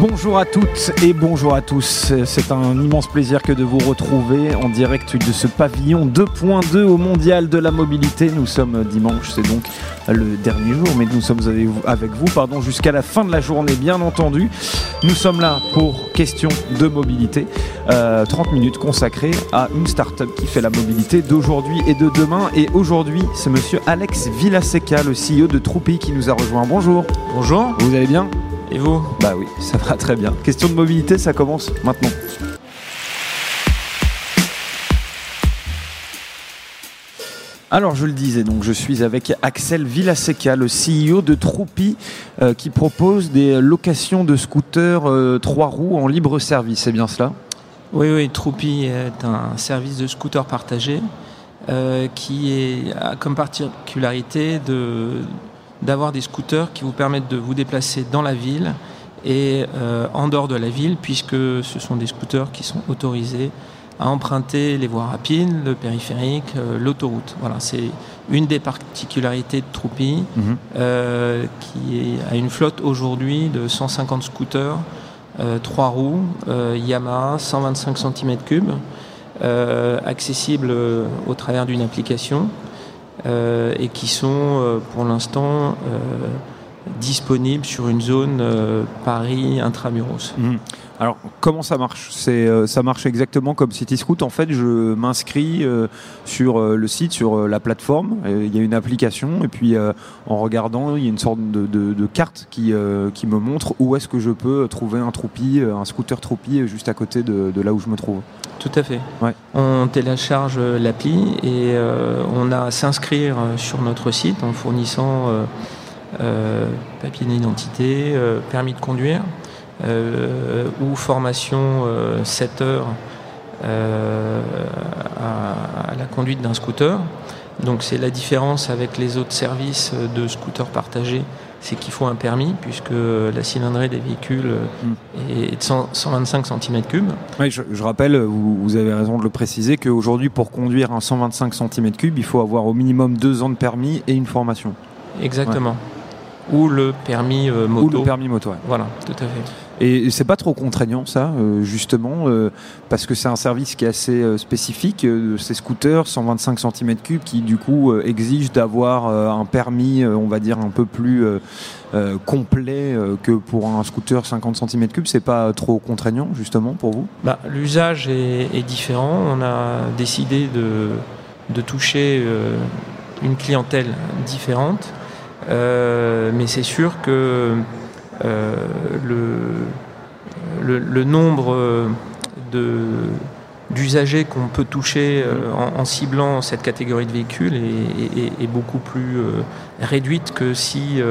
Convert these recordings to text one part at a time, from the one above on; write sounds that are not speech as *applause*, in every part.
Bonjour à toutes et bonjour à tous. C'est un immense plaisir que de vous retrouver en direct de ce pavillon 2.2 au Mondial de la Mobilité. Nous sommes dimanche, c'est donc le dernier jour, mais nous sommes avec vous, pardon, jusqu'à la fin de la journée, bien entendu. Nous sommes là pour question de mobilité. 30 euh, minutes consacrées à une start-up qui fait la mobilité d'aujourd'hui et de demain. Et aujourd'hui, c'est monsieur Alex Villaseca, le CEO de Troupi, qui nous a rejoint. Bonjour. Bonjour. Vous allez bien? Et vous Bah oui, ça va très bien. Question de mobilité, ça commence maintenant. Alors je le disais, donc je suis avec Axel Villaseca, le CEO de Troupi, euh, qui propose des locations de scooters euh, trois roues en libre service. C'est bien cela? Oui, oui. Troupi est un service de scooter partagé euh, qui est, a comme particularité de d'avoir des scooters qui vous permettent de vous déplacer dans la ville et euh, en dehors de la ville, puisque ce sont des scooters qui sont autorisés à emprunter les voies rapides, le périphérique, euh, l'autoroute. Voilà, c'est une des particularités de Troupi, mhm. euh, qui a une flotte aujourd'hui de 150 scooters, 3 roues, Yamaha, 125 cm3, accessibles au travers d'une application. Euh, et qui sont euh, pour l'instant euh, disponibles sur une zone Paris intramuros. Mmh. Alors, comment ça marche? C'est, Ça marche exactement comme CityScoot. En fait, je m'inscris sur le site, sur la plateforme. Il y a une application. Et puis, en regardant, il y a une sorte de, carte qui, qui me montre où est-ce que je peux trouver un troupi, un scooter troupi juste à côté de, de là où je me trouve. Tout à fait. On télécharge l'appli et euh, on a à s'inscrire sur notre site en fournissant euh, euh, papier d'identité, permis de conduire ou formation 7 heures à, la conduite d'un scooter. Donc c'est la différence avec les autres services de scooters partagés c'est qu'il faut un permis, puisque la cylindrée des véhicules hmm. est de 125 cm3. Oui, je, rappelle, vous, avez raison de le préciser, qu'aujourd'hui, pour conduire un 125 cm3, il faut avoir au minimum deux ans de permis et une formation. Exactement. Ou le permis euh, moto. Ou le permis moto, Voilà, tout à fait. Et c'est pas trop contraignant ça, euh, justement, euh, parce que c'est un service qui est assez euh, spécifique. ces scooters, 125 cm3, qui du coup exigent d'avoir un permis, on va dire, un peu plus complet que pour un scooter 50 cm3. C'est pas trop contraignant, justement, pour vous? Bah, L'usage est, différent. On a décidé de, de toucher une clientèle différente. mais c'est sûr que euh, le, le, nombre d'usagers qu'on peut toucher euh, en, ciblant cette catégorie de véhicules est, beaucoup plus euh, réduite que si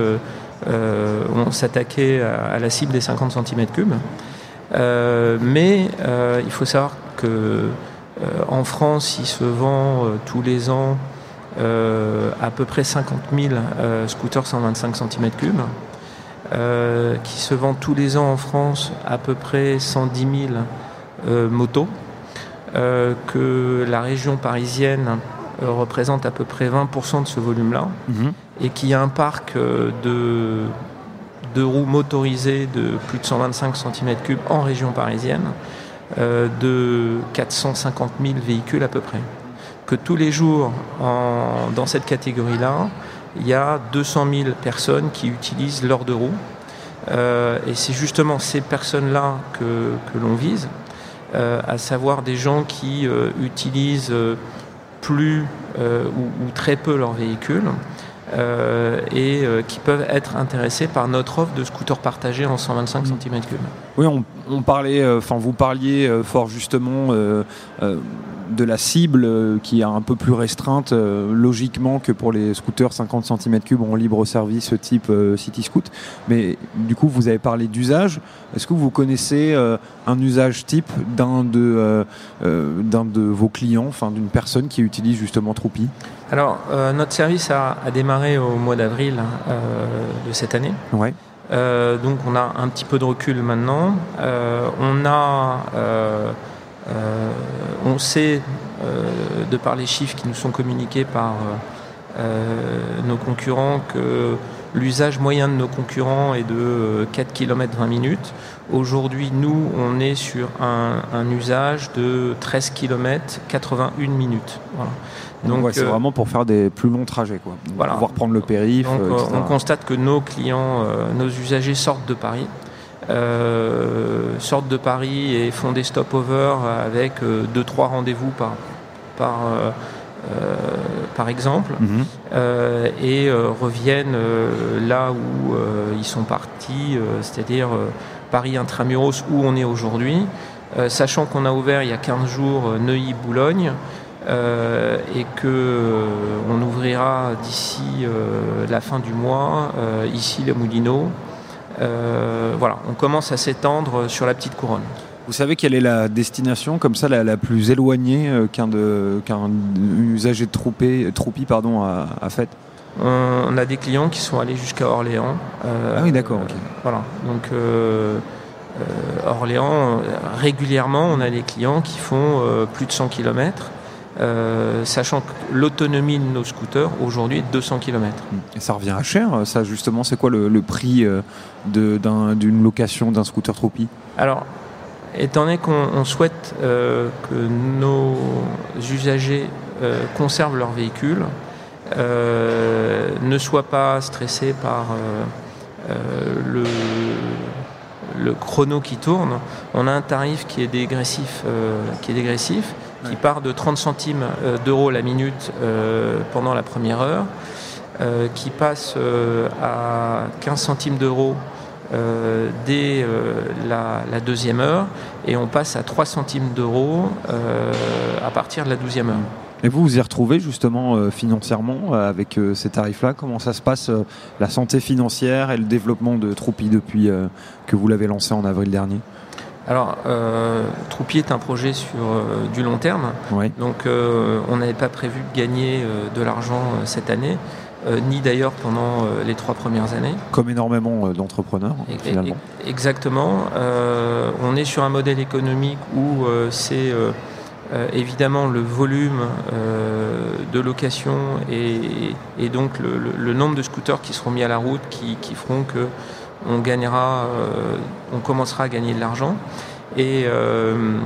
on s'attaquait à, la cible des 50 cm3. mais il faut savoir que en France, il se vend tous les ans à peu près 50 000 scooters 125 cm3. Euh, qui se vend tous les ans en France à peu près 110 000 euh, motos, euh, que la région parisienne représente à peu près 20% de ce volume-là, mhm. et qui a un parc de, de roues motorisées de plus de 125 cm3 en région parisienne, de 450 000 véhicules à peu près. Que tous les jours, dans cette catégorie-là, il y a 200 000 personnes qui utilisent l'or de roue. Euh, et c'est justement ces personnes-là que, l'on vise, euh, à savoir des gens qui euh, utilisent plus ou, très peu leur véhicule et qui peuvent être intéressés par notre offre de scooter partagé en 125 cm3. Oui, on, parlait, enfin vous parliez fort justement de la cible euh, qui est un peu plus restreinte euh, logiquement que pour les scooters 50 cm3 en libre service type euh, City Scoot. Mais du coup, vous avez parlé d'usage. Est-ce que vous connaissez un usage type d'un de, d'un de vos clients, enfin d'une personne qui utilise justement Troupi? Alors, notre service a, démarré au mois d'avril hein, de cette année. Ouais. Donc on a un petit peu de recul maintenant. on a on sait, de par les chiffres qui nous sont communiqués par nos concurrents, que l'usage moyen de nos concurrents est de 4 km 20 minutes. Aujourd'hui, nous, on est sur un, usage de 13 km 81 minutes. Donc, c'est vraiment pour faire des plus longs trajets, quoi. Pouvoir prendre le périph. on constate que nos clients, nos usagers sortent de Paris. Euh, sortent de Paris et font des stop-over avec 2-3 euh, rendez-vous par, par, euh, par exemple, mhm. et reviennent là où ils sont partis, c'est-à-dire Paris intramuros où on est aujourd'hui, sachant qu'on a ouvert il y a 15 jours Neuilly-Boulogne. et que on ouvrira d'ici la fin du mois ici les Moulineaux euh, voilà, on commence à s'étendre sur la petite couronne. Vous savez quelle est la destination comme ça la, plus éloignée euh, qu'un usager de troupie, troupie pardon, a, fait on, a des clients qui sont allés jusqu'à Orléans. Euh, ah oui, d'accord. voilà. Donc Orléans, régulièrement, on a des clients qui font plus de 100 km. Euh, sachant que l'autonomie de nos scooters aujourd'hui est de 200 km. Et ça revient à cher, ça justement, c'est quoi le, prix euh, d'une location d'un scooter Tropi Alors, étant donné qu'on souhaite euh, que nos usagers conservent leur véhicule, ne soient pas stressés par le, le chrono qui tourne, on a un tarif qui est dégressif, qui est dégressif qui part de 30 centimes euh, d'euros la minute euh, pendant la première heure, euh, qui passe à 15 centimes d'euros dès la, deuxième heure, et on passe à 3 centimes d'euros à partir de la douzième heure. Et vous vous y retrouvez justement financièrement avec ces tarifs-là Comment ça se passe la santé financière et le développement de Troupi depuis que vous l'avez lancé en avril dernier? Alors, euh, Troupier est un projet sur euh, du long terme. Donc, euh, on n'avait pas prévu de gagner euh, de l'argent cette année, ni d'ailleurs pendant les trois premières années. Comme énormément d'entrepreneurs, finalement. Exactement. on est sur un modèle économique où c'est évidemment le volume de location et, donc le, nombre de scooters qui seront mis à la route qui, qui feront que on gagnera, euh, on commencera à gagner de l'argent. Et, euh,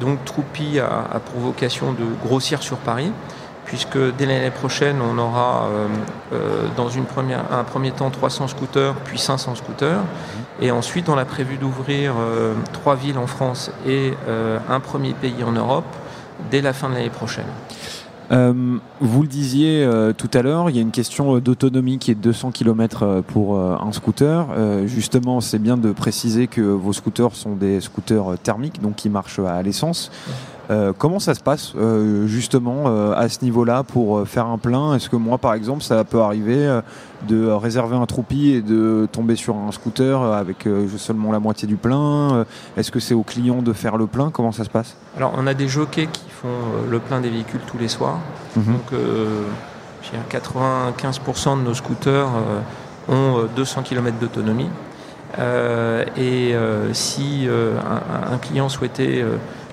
donc Troupi a, pour vocation de grossir sur Paris, puisque dès l'année prochaine, on aura euh, dans une première, un premier temps 300 scooters, puis 500 scooters. Et ensuite, on a prévu d'ouvrir trois villes en France et un premier pays en Europe dès la fin de l'année prochaine. Euh, vous le disiez euh, tout à l'heure, il y a une question euh, d'autonomie qui est de 200 km pour un scooter. justement, c'est bien de préciser que vos scooters sont des scooters thermiques, donc qui marchent à l'essence. Euh, comment ça se passe euh, justement euh, à ce niveau-là pour faire un plein? Est-ce que moi, par exemple, ça peut arriver de réserver un troupi et de tomber sur un scooter avec seulement la moitié du plein Est-ce que c'est au client de faire le plein? Comment ça se passe? Alors, on a des jockeys qui font le plein des véhicules tous les soirs. Mhm. Donc, 95% de nos scooters ont 200 km d'autonomie. et si un, client souhaitait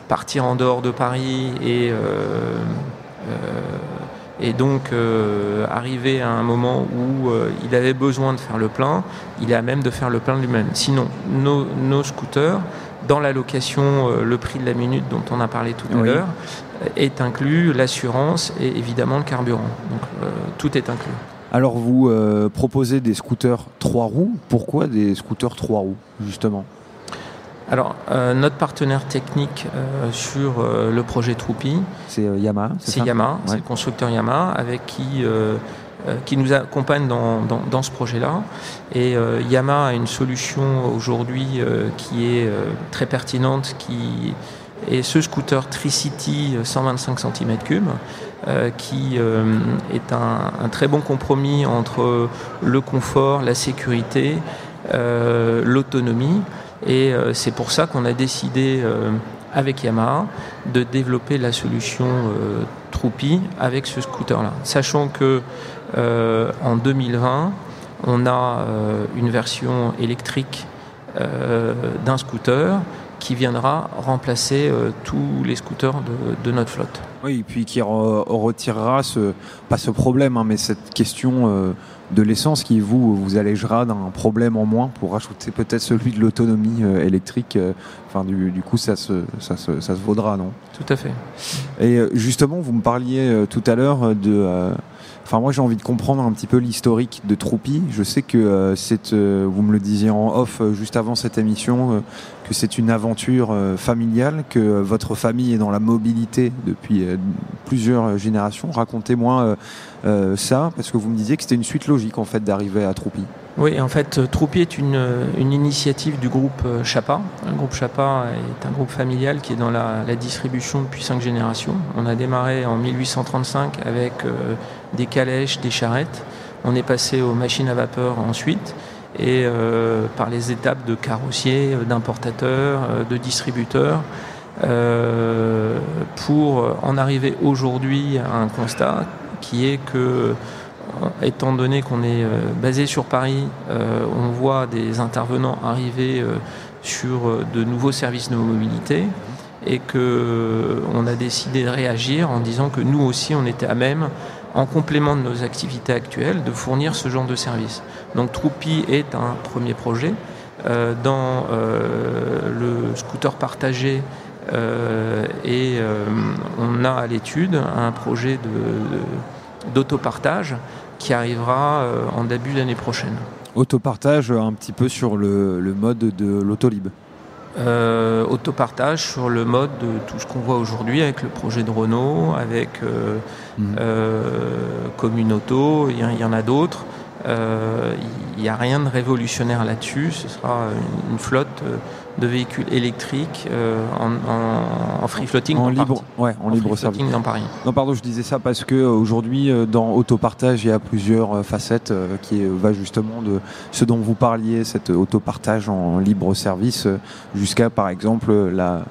partir en dehors de Paris et, euh, euh, et donc euh, arriver à un moment où il avait besoin de faire le plein, il est à même de faire le plein lui-même. Sinon, nos, scooters, dans la location, le prix de la minute dont on a parlé tout à l'heure, est inclus l'assurance et évidemment le carburant. Donc tout est inclus. Alors vous proposez des scooters 3 roues. Pourquoi des scooters 3 roues justement? Alors, euh, notre partenaire technique euh, sur euh, le projet Troupi, c'est Yamaha. C'est Yamaha, c'est le constructeur Yamaha avec qui qui nous accompagne dans, dans, ce projet-là. Et Yamaha a une solution aujourd'hui qui est très pertinente, qui est ce scooter Tricity 125 cm3, qui est un, un, très bon compromis entre le confort, la sécurité, l'autonomie. Et euh, c'est pour ça qu'on a décidé euh, avec Yamaha de développer la solution euh, Troupi avec ce scooter-là. Sachant que en 2020, on a une version électrique d'un scooter qui viendra remplacer tous les scooters de, notre flotte. Oui, et puis qui retirera ce, pas ce problème, hein, mais cette question de l'essence qui vous vous allégera d'un problème en moins pour rajouter peut-être celui de l'autonomie euh, électrique. Euh, enfin, du, coup, ça se, ça, se, ça se vaudra, non? Tout à fait. Et euh, justement, vous me parliez tout à l'heure de. Enfin, moi, j'ai envie de comprendre un petit peu l'historique de Troupi. Je sais que c'est, vous me le disiez en off juste avant cette émission, que c'est une aventure familiale, que votre famille est dans la mobilité depuis plusieurs générations. Racontez-moi euh, ça Parce que vous me disiez que c'était une suite logique en fait d'arriver à Troupi. Oui, en fait, euh, Troupi est une, une initiative du groupe euh, Chapa. Le groupe Chapa est un groupe familial qui est dans la, distribution depuis cinq générations. On a démarré en 1835 avec des calèches, des charrettes. On est passé aux machines à vapeur ensuite et par les étapes de carrossiers, d'importateurs, de distributeurs. pour en arriver aujourd'hui à un constat qui est que, étant donné qu'on est euh, basé sur Paris, euh, on voit des intervenants arriver euh, sur de nouveaux services de mobilité et qu'on a décidé de réagir en disant que nous aussi, on était à même, en complément de nos activités actuelles, de fournir ce genre de service. Donc Troupi est un premier projet. dans le scooter partagé, et on a à l'étude un projet de d'autopartage qui arrivera euh, en début d'année prochaine. Autopartage un petit peu sur le, mode de l'autolib euh, autopartage sur le mode de tout ce qu'on voit aujourd'hui avec le projet de Renault, avec euh, mhm. Communauto, il y, en a d'autres. Il n'y a rien de révolutionnaire là-dessus. Ce sera une flotte de véhicules électriques euh, en, free floating en libre, ouais, en, libre service dans Paris. Non, pardon, je disais ça parce que euh, aujourd'hui, euh, dans autopartage, il y a plusieurs facettes qui va justement de ce dont vous parliez, cet autopartage en libre service, jusqu'à par exemple la,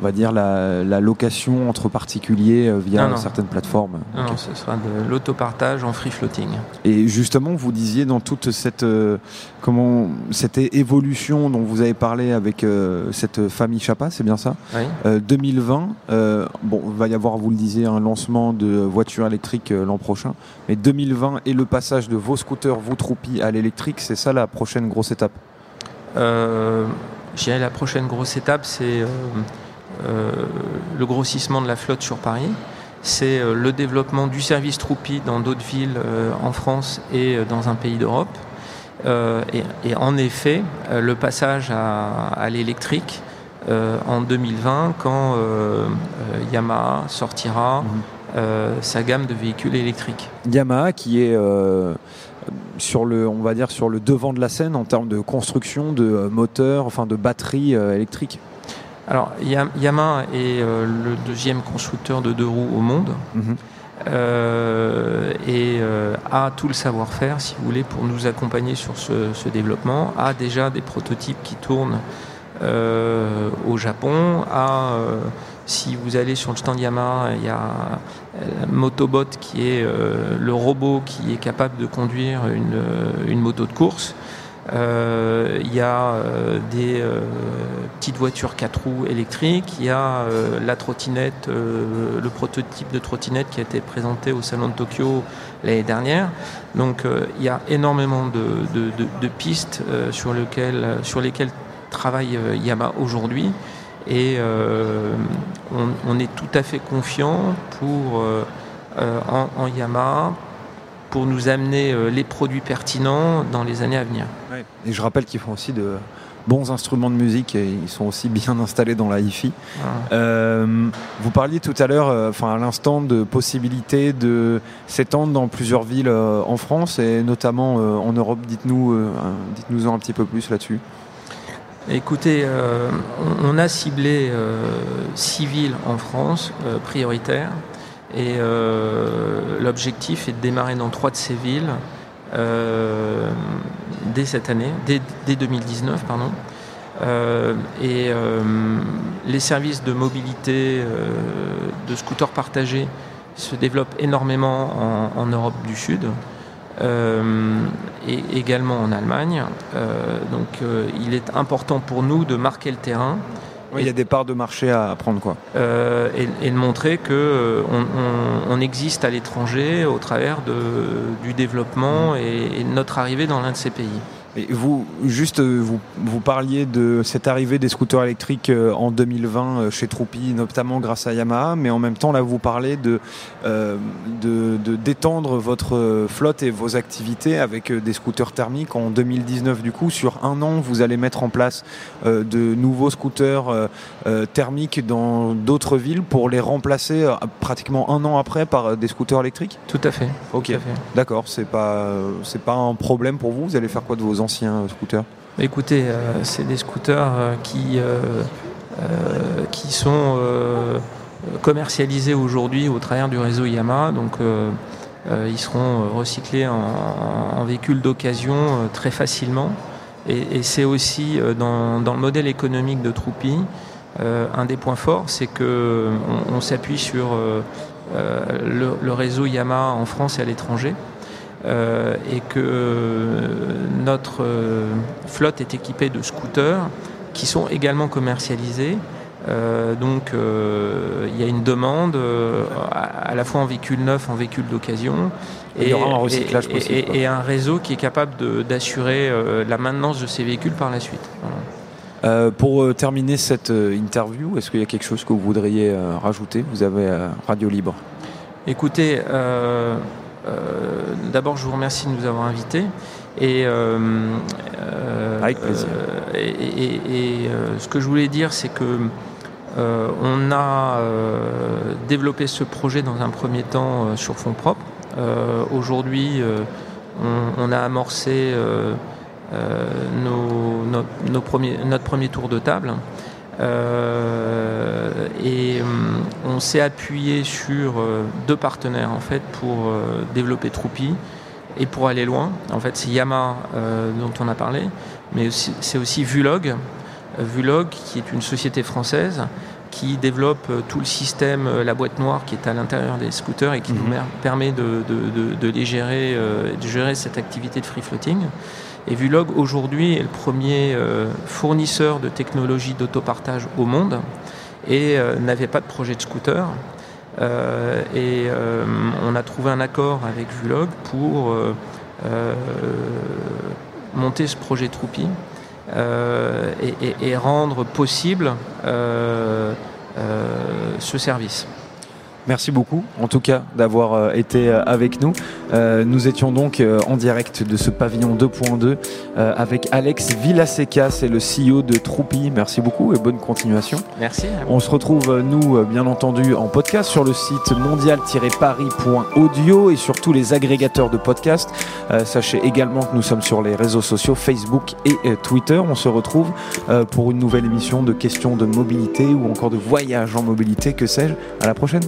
on va dire la, location entre particuliers via certaines plateformes. Non, ce sera de l'autopartage en free floating. Et justement, vous disiez dans toute cette comment cette évolution dont vous avez parlé avec cette famille Chapa, c'est bien ça 2020, euh, euh, bon, il va y avoir, vous le disiez, un lancement de voitures électriques l'an prochain. Mais 2020 et le passage de vos scooters, vos troupies à l'électrique, c'est ça la prochaine grosse étape? Euh, la prochaine grosse étape, c'est le grossissement de la flotte sur Paris. C'est le développement du service Troupi dans d'autres villes en France et dans un pays d'Europe. Euh, et, en effet, euh, le passage à, l'électrique euh, en 2020, quand Yamaha sortira mhm. sa gamme de véhicules électriques. Yamaha qui est sur le, on va dire sur le devant de la scène en termes de construction de moteurs, enfin de batteries électriques. Alors Yamaha est le deuxième constructeur de deux roues au monde. Mhm. Euh, et euh, a tout le savoir-faire, si vous voulez, pour nous accompagner sur ce, développement, a déjà des prototypes qui tournent euh, au Japon, a, si vous allez sur le stand Yamaha, il y a Motobot qui est le robot qui est capable de conduire une moto de course. Euh, il y a euh, des euh, petites voitures 4 roues électriques, il y a la trottinette, le prototype de trottinette qui a été présenté au Salon de Tokyo l'année dernière. Donc il y a énormément de, pistes sur, lesquelles travaille Yamaha aujourd'hui et on, est tout à fait confiant pour en, en Yamaha pour nous amener euh, les produits pertinents dans les années à venir. Et je rappelle qu'ils font aussi de bons instruments de musique et ils sont aussi bien *laughs* installés dans la hi-fi. Euh, vous parliez tout à l'heure, euh, enfin à l'instant, de possibilités de s'étendre dans plusieurs villes en France et notamment en Europe. Dites-nous, dites-nous en un petit peu plus là-dessus. Écoutez, on, a ciblé six villes en France prioritaires et euh, l'objectif est de démarrer dans trois de ces villes euh, dès cette année, dès, 2019, pardon. Euh, et les services de mobilité de scooters partagés se développent énormément en, Europe du Sud et également en Allemagne. donc il est important pour nous de marquer le terrain il y a des parts de marché à prendre quoi. et, de montrer que on, existe à l'étranger au travers de, du développement et, notre arrivée dans l'un de ces pays. Et vous, juste, euh, vous, vous parliez de cette arrivée des scooters électriques euh, en 2020 euh, chez Troupi, notamment grâce à Yamaha, mais en même temps, là, vous parlez de, de, d'étendre votre flotte et vos activités avec des scooters thermiques en 2019. Du coup, sur un an, vous allez mettre en place de nouveaux scooters thermiques dans d'autres villes pour les remplacer pratiquement un an après par des scooters électriques? Tout à fait. Ok, d'accord. C'est pas, c'est pas un problème pour vous? Vous allez faire quoi de vos anciens scooters Écoutez, euh, c'est des scooters euh, qui, euh, qui sont commercialisés aujourd'hui au travers du réseau Yamaha. Donc, ils seront recyclés en, véhicules d'occasion très facilement. Et, c'est aussi dans, le modèle économique de Troupi, un des points forts, c'est qu'on on, s'appuie sur le, réseau Yamaha en France et à l'étranger. Euh, et que euh, notre euh, flotte est équipée de scooters qui sont également commercialisés. donc il y a une demande à, la fois en véhicule neuf, en véhicule d'occasion, et, un et, un réseau qui est capable d'assurer la maintenance de ces véhicules par la suite. pour terminer cette interview, est-ce qu'il y a quelque chose que vous voudriez rajouter? Vous avez Radio Libre. Écoutez, euh, d'abord, je vous remercie de nous avoir invités. Et, euh, euh, Avec plaisir. et, ce que je voulais dire, c'est que on a développé ce projet dans un premier temps sur fonds propres. Aujourd'hui, on, a amorcé notre premier tour de table. Euh, et euh, on s'est appuyé sur euh, deux partenaires en fait pour développer Troupi et pour aller loin. En fait, c'est Yamaha dont on a parlé, mais c'est aussi Vulog, Vulog qui est une société française qui développe tout le système, la boîte noire qui est à l'intérieur des scooters et qui nous mhm. permet de, de, les gérer, de gérer cette activité de free floating. Et Vulog aujourd'hui est le premier euh, fournisseur de technologies d'autopartage au monde et euh, n'avait pas de projet de scooter. Euh, et on a trouvé un accord avec Vulog pour monter ce projet Troupi et, rendre possible ce service. Merci beaucoup, en tout cas, d'avoir euh, été euh, avec nous. Euh, nous étions donc en direct de ce pavillon 2.2 avec Alex Villaseca, c'est le CEO de Troupi. Merci beaucoup et bonne continuation. Merci. On se retrouve, nous, bien entendu, en podcast sur le site mondial-paris.audio et sur tous les agrégateurs de podcasts. sachez également que nous sommes sur les réseaux sociaux Facebook et Twitter. On se retrouve pour une nouvelle émission de questions de mobilité ou encore de voyage en mobilité, que sais-je. À la prochaine.